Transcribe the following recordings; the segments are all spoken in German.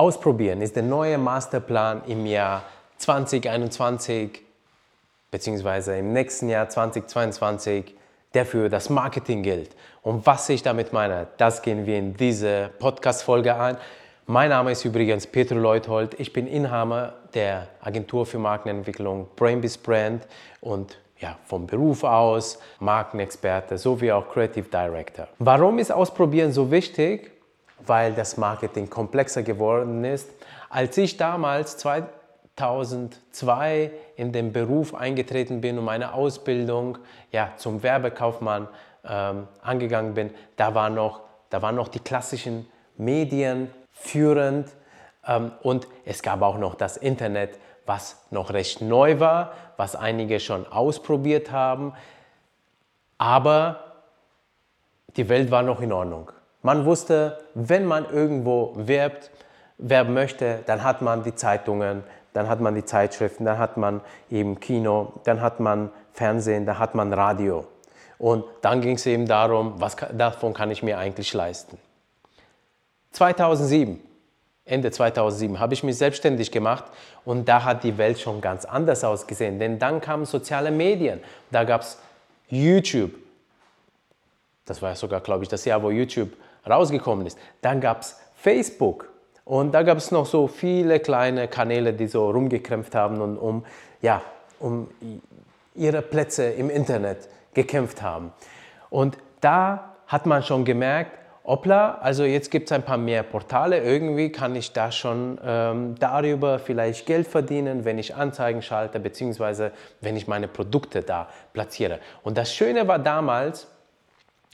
Ausprobieren ist der neue Masterplan im Jahr 2021 beziehungsweise im nächsten Jahr 2022, der für das Marketing gilt. Und was ich damit meine, das gehen wir in diese Podcast-Folge an. Mein Name ist übrigens Petro Leuthold. Ich bin Inhaber der Agentur für Markenentwicklung Brainbees Brand und ja, vom Beruf aus Markenexperte sowie auch Creative Director. Warum ist Ausprobieren so wichtig? Weil das Marketing komplexer geworden ist. Als ich damals 2002 in den Beruf eingetreten bin und meine Ausbildung ja, zum Werbekaufmann ähm, angegangen bin, da, war noch, da waren noch die klassischen Medien führend ähm, und es gab auch noch das Internet, was noch recht neu war, was einige schon ausprobiert haben, aber die Welt war noch in Ordnung. Man wusste, wenn man irgendwo werbt, werben möchte, dann hat man die Zeitungen, dann hat man die Zeitschriften, dann hat man eben Kino, dann hat man Fernsehen, dann hat man Radio. Und dann ging es eben darum, was davon kann ich mir eigentlich leisten. 2007, Ende 2007, habe ich mich selbstständig gemacht und da hat die Welt schon ganz anders ausgesehen. Denn dann kamen soziale Medien, da gab es YouTube. Das war sogar, glaube ich, das Jahr, wo YouTube rausgekommen ist. Dann gab es Facebook. Und da gab es noch so viele kleine Kanäle, die so rumgekämpft haben und um, ja, um ihre Plätze im Internet gekämpft haben. Und da hat man schon gemerkt, hoppla, also jetzt gibt es ein paar mehr Portale, irgendwie kann ich da schon ähm, darüber vielleicht Geld verdienen, wenn ich Anzeigen schalte, beziehungsweise wenn ich meine Produkte da platziere. Und das Schöne war damals,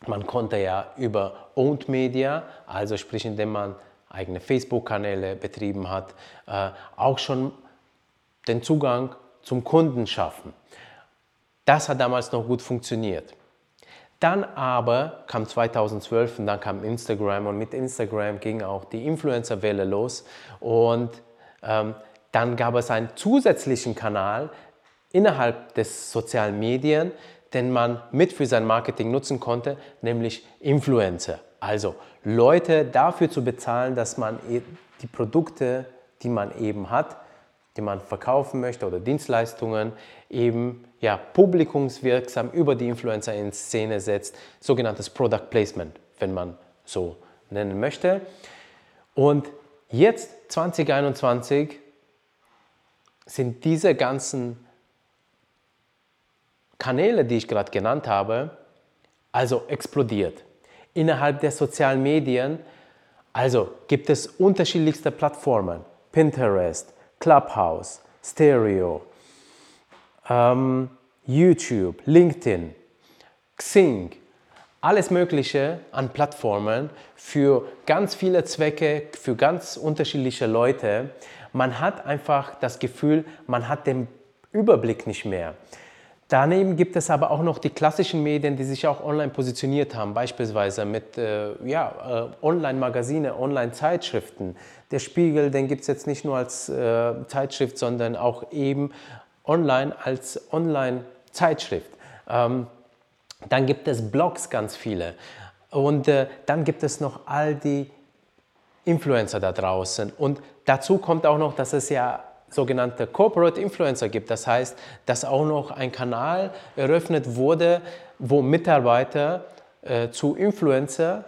man konnte ja über Owned Media, also sprich indem man eigene Facebook-Kanäle betrieben hat, äh, auch schon den Zugang zum Kunden schaffen. Das hat damals noch gut funktioniert. Dann aber kam 2012 und dann kam Instagram und mit Instagram ging auch die Influencer-Welle los und ähm, dann gab es einen zusätzlichen Kanal innerhalb des sozialen Medien, den man mit für sein Marketing nutzen konnte, nämlich Influencer. Also Leute dafür zu bezahlen, dass man e-, die Produkte, die man eben hat, die man verkaufen möchte oder Dienstleistungen eben ja, publikumswirksam über die Influencer in Szene setzt, sogenanntes Product Placement, wenn man so nennen möchte. Und jetzt 2021 sind diese ganzen Kanäle, die ich gerade genannt habe, also explodiert innerhalb der sozialen Medien. Also gibt es unterschiedlichste Plattformen, Pinterest, Clubhouse, Stereo, ähm, YouTube, LinkedIn, Xing, alles Mögliche an Plattformen für ganz viele Zwecke, für ganz unterschiedliche Leute. Man hat einfach das Gefühl, man hat den Überblick nicht mehr. Daneben gibt es aber auch noch die klassischen Medien, die sich auch online positioniert haben, beispielsweise mit äh, ja, äh, Online-Magazine, Online-Zeitschriften. Der Spiegel, den gibt es jetzt nicht nur als äh, Zeitschrift, sondern auch eben online als Online-Zeitschrift. Ähm, dann gibt es Blogs ganz viele. Und äh, dann gibt es noch all die Influencer da draußen. Und dazu kommt auch noch, dass es ja sogenannte Corporate Influencer gibt. Das heißt, dass auch noch ein Kanal eröffnet wurde, wo Mitarbeiter äh, zu Influencer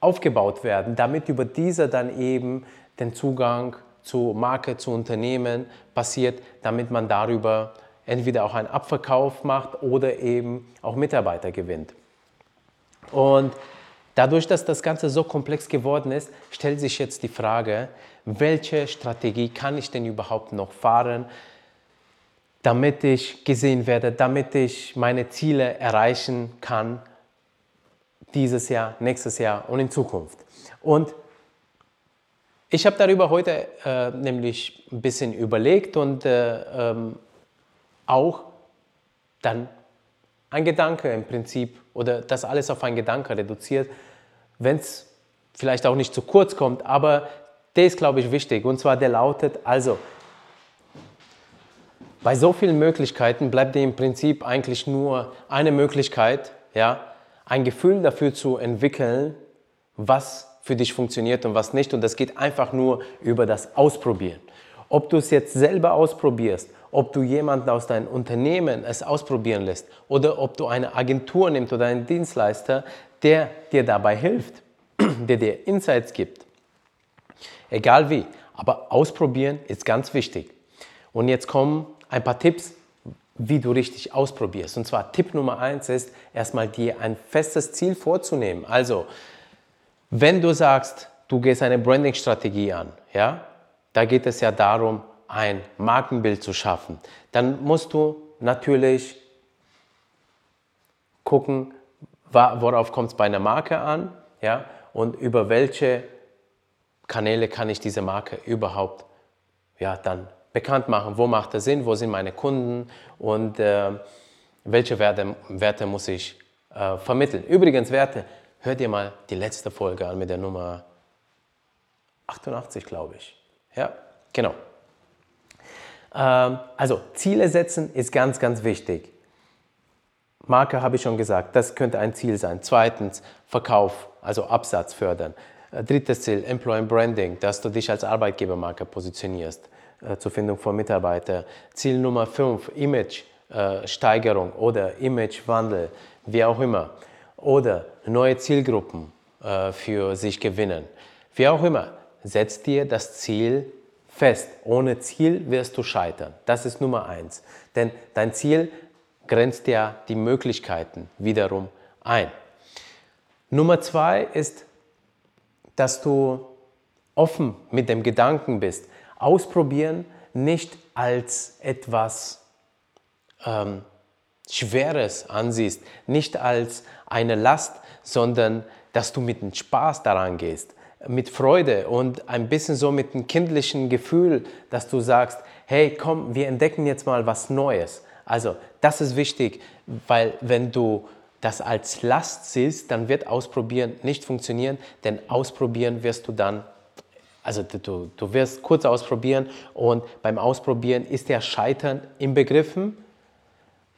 aufgebaut werden, damit über diese dann eben den Zugang zu Marke, zu Unternehmen passiert, damit man darüber entweder auch einen Abverkauf macht oder eben auch Mitarbeiter gewinnt. Und dadurch, dass das Ganze so komplex geworden ist, stellt sich jetzt die Frage, welche Strategie kann ich denn überhaupt noch fahren, damit ich gesehen werde, damit ich meine Ziele erreichen kann dieses Jahr, nächstes Jahr und in Zukunft. Und ich habe darüber heute äh, nämlich ein bisschen überlegt und äh, ähm, auch dann ein Gedanke im Prinzip oder das alles auf einen Gedanke reduziert, wenn es vielleicht auch nicht zu kurz kommt, aber der ist, glaube ich, wichtig. Und zwar der lautet, also, bei so vielen Möglichkeiten bleibt dir im Prinzip eigentlich nur eine Möglichkeit, ja, ein Gefühl dafür zu entwickeln, was für dich funktioniert und was nicht. Und das geht einfach nur über das Ausprobieren. Ob du es jetzt selber ausprobierst, ob du jemanden aus deinem Unternehmen es ausprobieren lässt oder ob du eine Agentur nimmst oder einen Dienstleister, der dir dabei hilft, der dir Insights gibt. Egal wie, aber ausprobieren ist ganz wichtig. Und jetzt kommen ein paar Tipps, wie du richtig ausprobierst. Und zwar Tipp Nummer eins ist, erstmal dir ein festes Ziel vorzunehmen. Also, wenn du sagst, du gehst eine Branding-Strategie an, ja, da geht es ja darum, ein Markenbild zu schaffen, dann musst du natürlich gucken, worauf kommt es bei einer Marke an, ja, und über welche Kanäle kann ich diese Marke überhaupt ja, dann bekannt machen. Wo macht es Sinn, wo sind meine Kunden und äh, welche Werte, Werte muss ich äh, vermitteln. Übrigens, Werte, hört ihr mal die letzte Folge an mit der Nummer 88, glaube ich. Ja, genau. Ähm, also Ziele setzen ist ganz, ganz wichtig. Marke habe ich schon gesagt, das könnte ein Ziel sein. Zweitens, Verkauf, also Absatz fördern. Äh, drittes Ziel, Employer Branding, dass du dich als Arbeitgebermarke positionierst äh, zur Findung von Mitarbeitern. Ziel Nummer 5, Image-Steigerung äh, oder Imagewandel, wie auch immer. Oder neue Zielgruppen für sich gewinnen. Wie auch immer, setz dir das Ziel fest. Ohne Ziel wirst du scheitern. Das ist Nummer eins. Denn dein Ziel grenzt ja die Möglichkeiten wiederum ein. Nummer zwei ist, dass du offen mit dem Gedanken bist. Ausprobieren nicht als etwas ähm, Schweres ansiehst, nicht als eine Last, sondern dass du mit Spaß daran gehst mit Freude und ein bisschen so mit einem kindlichen Gefühl, dass du sagst, hey, komm, wir entdecken jetzt mal was Neues. Also das ist wichtig, weil wenn du das als Last siehst, dann wird Ausprobieren nicht funktionieren, denn Ausprobieren wirst du dann, also du, du wirst kurz ausprobieren und beim Ausprobieren ist der Scheitern im Begriffen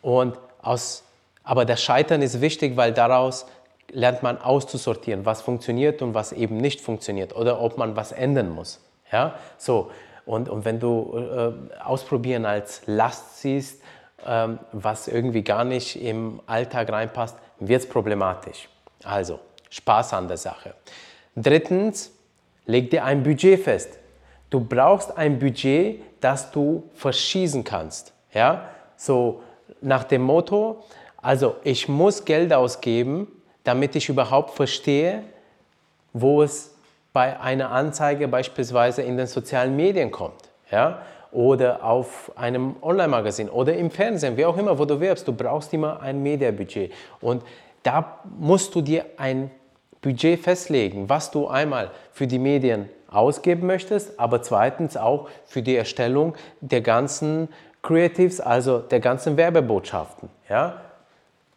und aus, aber das Scheitern ist wichtig, weil daraus lernt man auszusortieren, was funktioniert und was eben nicht funktioniert oder ob man was ändern muss. Ja? So, und, und wenn du äh, Ausprobieren als Last siehst, ähm, was irgendwie gar nicht im Alltag reinpasst, wird es problematisch. Also, Spaß an der Sache. Drittens, leg dir ein Budget fest. Du brauchst ein Budget, das du verschießen kannst. Ja? So nach dem Motto, also ich muss Geld ausgeben, damit ich überhaupt verstehe, wo es bei einer Anzeige beispielsweise in den sozialen Medien kommt. Ja? Oder auf einem Online-Magazin oder im Fernsehen, wie auch immer, wo du wirbst. Du brauchst immer ein Mediabudget. Und da musst du dir ein Budget festlegen, was du einmal für die Medien ausgeben möchtest, aber zweitens auch für die Erstellung der ganzen Creatives, also der ganzen Werbebotschaften. Ja?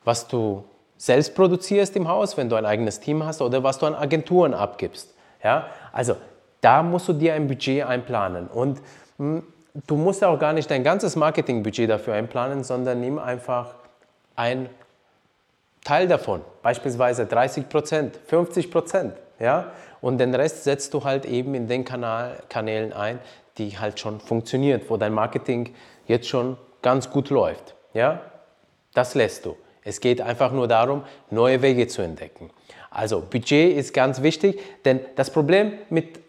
Was du selbst produzierst im Haus, wenn du ein eigenes Team hast oder was du an Agenturen abgibst. Ja? Also da musst du dir ein Budget einplanen und hm, du musst auch gar nicht dein ganzes Marketingbudget dafür einplanen, sondern nimm einfach ein Teil davon, beispielsweise 30 Prozent, 50 Prozent, ja, und den Rest setzt du halt eben in den Kanal, Kanälen ein, die halt schon funktionieren, wo dein Marketing jetzt schon ganz gut läuft, ja, das lässt du. Es geht einfach nur darum, neue Wege zu entdecken. Also Budget ist ganz wichtig, denn das Problem mit,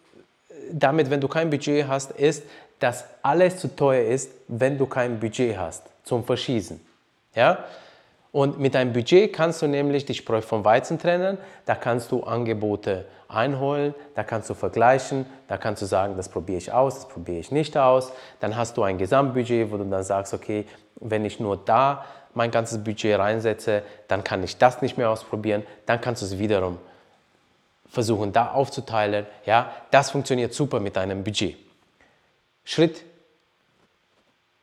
damit, wenn du kein Budget hast, ist, dass alles zu teuer ist, wenn du kein Budget hast zum Verschießen. Ja? Und mit deinem Budget kannst du nämlich die Spreu vom Weizen trennen, da kannst du Angebote einholen, da kannst du vergleichen, da kannst du sagen, das probiere ich aus, das probiere ich nicht aus. Dann hast du ein Gesamtbudget, wo du dann sagst, okay, wenn ich nur da mein ganzes Budget reinsetze, dann kann ich das nicht mehr ausprobieren, dann kannst du es wiederum versuchen, da aufzuteilen. Ja, das funktioniert super mit deinem Budget. Schritt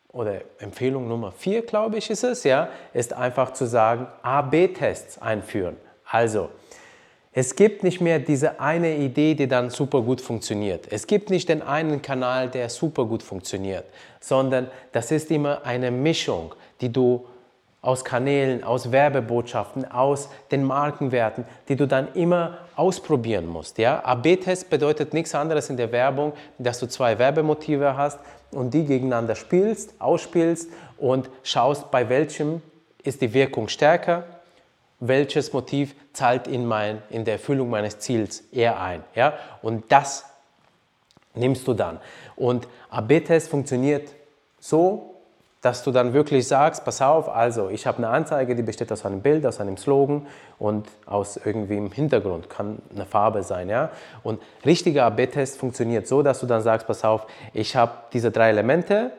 oder Empfehlung Nummer vier, glaube ich, ist es, ja, ist einfach zu sagen, A-B-Tests einführen. Also, es gibt nicht mehr diese eine Idee, die dann super gut funktioniert. Es gibt nicht den einen Kanal, der super gut funktioniert, sondern das ist immer eine Mischung, die du aus Kanälen, aus Werbebotschaften, aus den Markenwerten, die du dann immer ausprobieren musst. Ja? AB-Test bedeutet nichts anderes in der Werbung, dass du zwei Werbemotive hast und die gegeneinander spielst, ausspielst und schaust, bei welchem ist die Wirkung stärker, welches Motiv zahlt in, mein, in der Erfüllung meines Ziels eher ein. Ja? Und das nimmst du dann. Und AB-Test funktioniert so, dass du dann wirklich sagst, pass auf, also ich habe eine Anzeige, die besteht aus einem Bild, aus einem Slogan und aus irgendwie im Hintergrund, kann eine Farbe sein, ja. Und richtiger AB-Test funktioniert so, dass du dann sagst, pass auf, ich habe diese drei Elemente,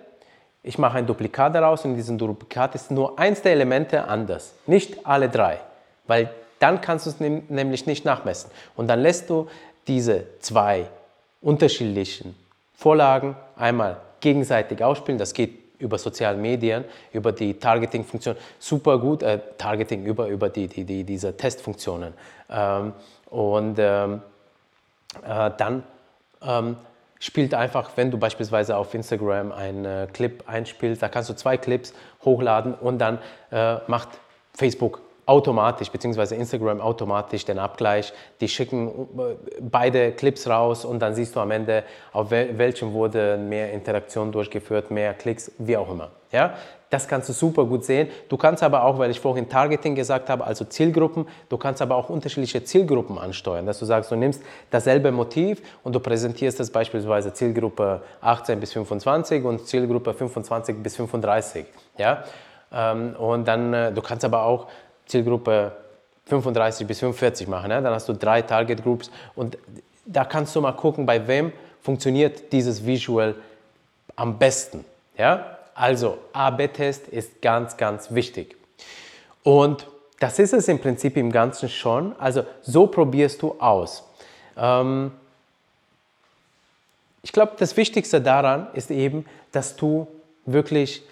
ich mache ein Duplikat daraus und in diesem Duplikat ist nur eins der Elemente anders, nicht alle drei, weil dann kannst du es nämlich nicht nachmessen. Und dann lässt du diese zwei unterschiedlichen Vorlagen einmal gegenseitig ausspielen, das geht über soziale Medien, über die Targeting-Funktion, super gut, äh, Targeting über, über die, die, die, diese Testfunktionen. Ähm, und ähm, äh, dann ähm, spielt einfach, wenn du beispielsweise auf Instagram einen äh, Clip einspielst, da kannst du zwei Clips hochladen und dann äh, macht Facebook automatisch, beziehungsweise Instagram automatisch den Abgleich. Die schicken äh, beide Clips raus und dann siehst du am Ende, auf welchem wurde mehr Interaktion durchgeführt, mehr Klicks, wie auch immer. Ja? Das kannst du super gut sehen. Du kannst aber auch, weil ich vorhin Targeting gesagt habe, also Zielgruppen, du kannst aber auch unterschiedliche Zielgruppen ansteuern. Dass du sagst, du nimmst dasselbe Motiv und du präsentierst es beispielsweise Zielgruppe 18 bis 25 und Zielgruppe 25 bis 35. Ja? Ähm, und dann, äh, du kannst aber auch Zielgruppe 35 bis 45 machen. Ne? Dann hast du drei Target Groups und da kannst du mal gucken, bei wem funktioniert dieses Visual am besten. Ja? Also AB-Test ist ganz, ganz wichtig. Und das ist es im Prinzip im Ganzen schon. Also so probierst du aus. Ähm ich glaube, das Wichtigste daran ist eben, dass du wirklich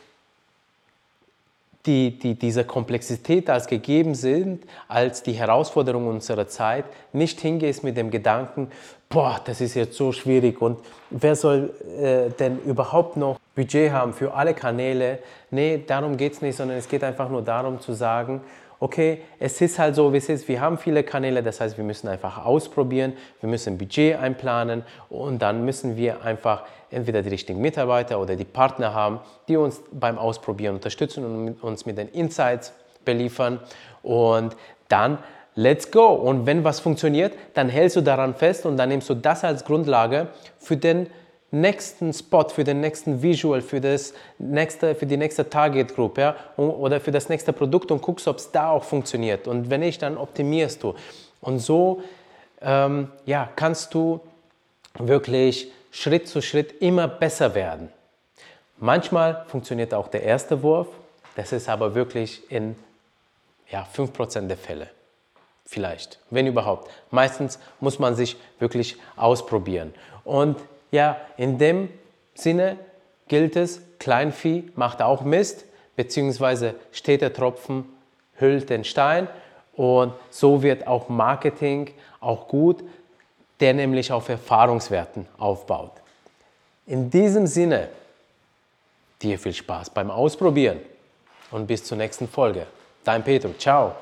die, die diese Komplexität als gegeben sind, als die Herausforderung unserer Zeit, nicht hingehst mit dem Gedanken, boah, das ist jetzt so schwierig und wer soll äh, denn überhaupt noch Budget haben für alle Kanäle? Nee, darum geht es nicht, sondern es geht einfach nur darum zu sagen, okay, es ist halt so, wie es ist. Wir haben viele Kanäle, das heißt, wir müssen einfach ausprobieren, wir müssen Budget einplanen und dann müssen wir einfach entweder die richtigen Mitarbeiter oder die Partner haben, die uns beim Ausprobieren unterstützen und uns mit den Insights beliefern und dann let's go. Und wenn was funktioniert, dann hältst du daran fest und dann nimmst du das als Grundlage für den nächsten Spot, für den nächsten Visual, für, das nächste, für die nächste Target Group ja, oder für das nächste Produkt und guckst, ob es da auch funktioniert. Und wenn nicht, dann optimierst du. Und so ähm, ja, kannst du wirklich Schritt zu Schritt immer besser werden. Manchmal funktioniert auch der erste Wurf, das ist aber wirklich in ja, 5% der Fälle. Vielleicht, wenn überhaupt. Meistens muss man sich wirklich ausprobieren. Und ja, in dem Sinne gilt es, Kleinvieh macht auch Mist, beziehungsweise steht der Tropfen hüllt den Stein. Und so wird auch Marketing auch gut, der nämlich auf Erfahrungswerten aufbaut. In diesem Sinne, dir viel Spaß beim Ausprobieren und bis zur nächsten Folge. Dein Petro, ciao.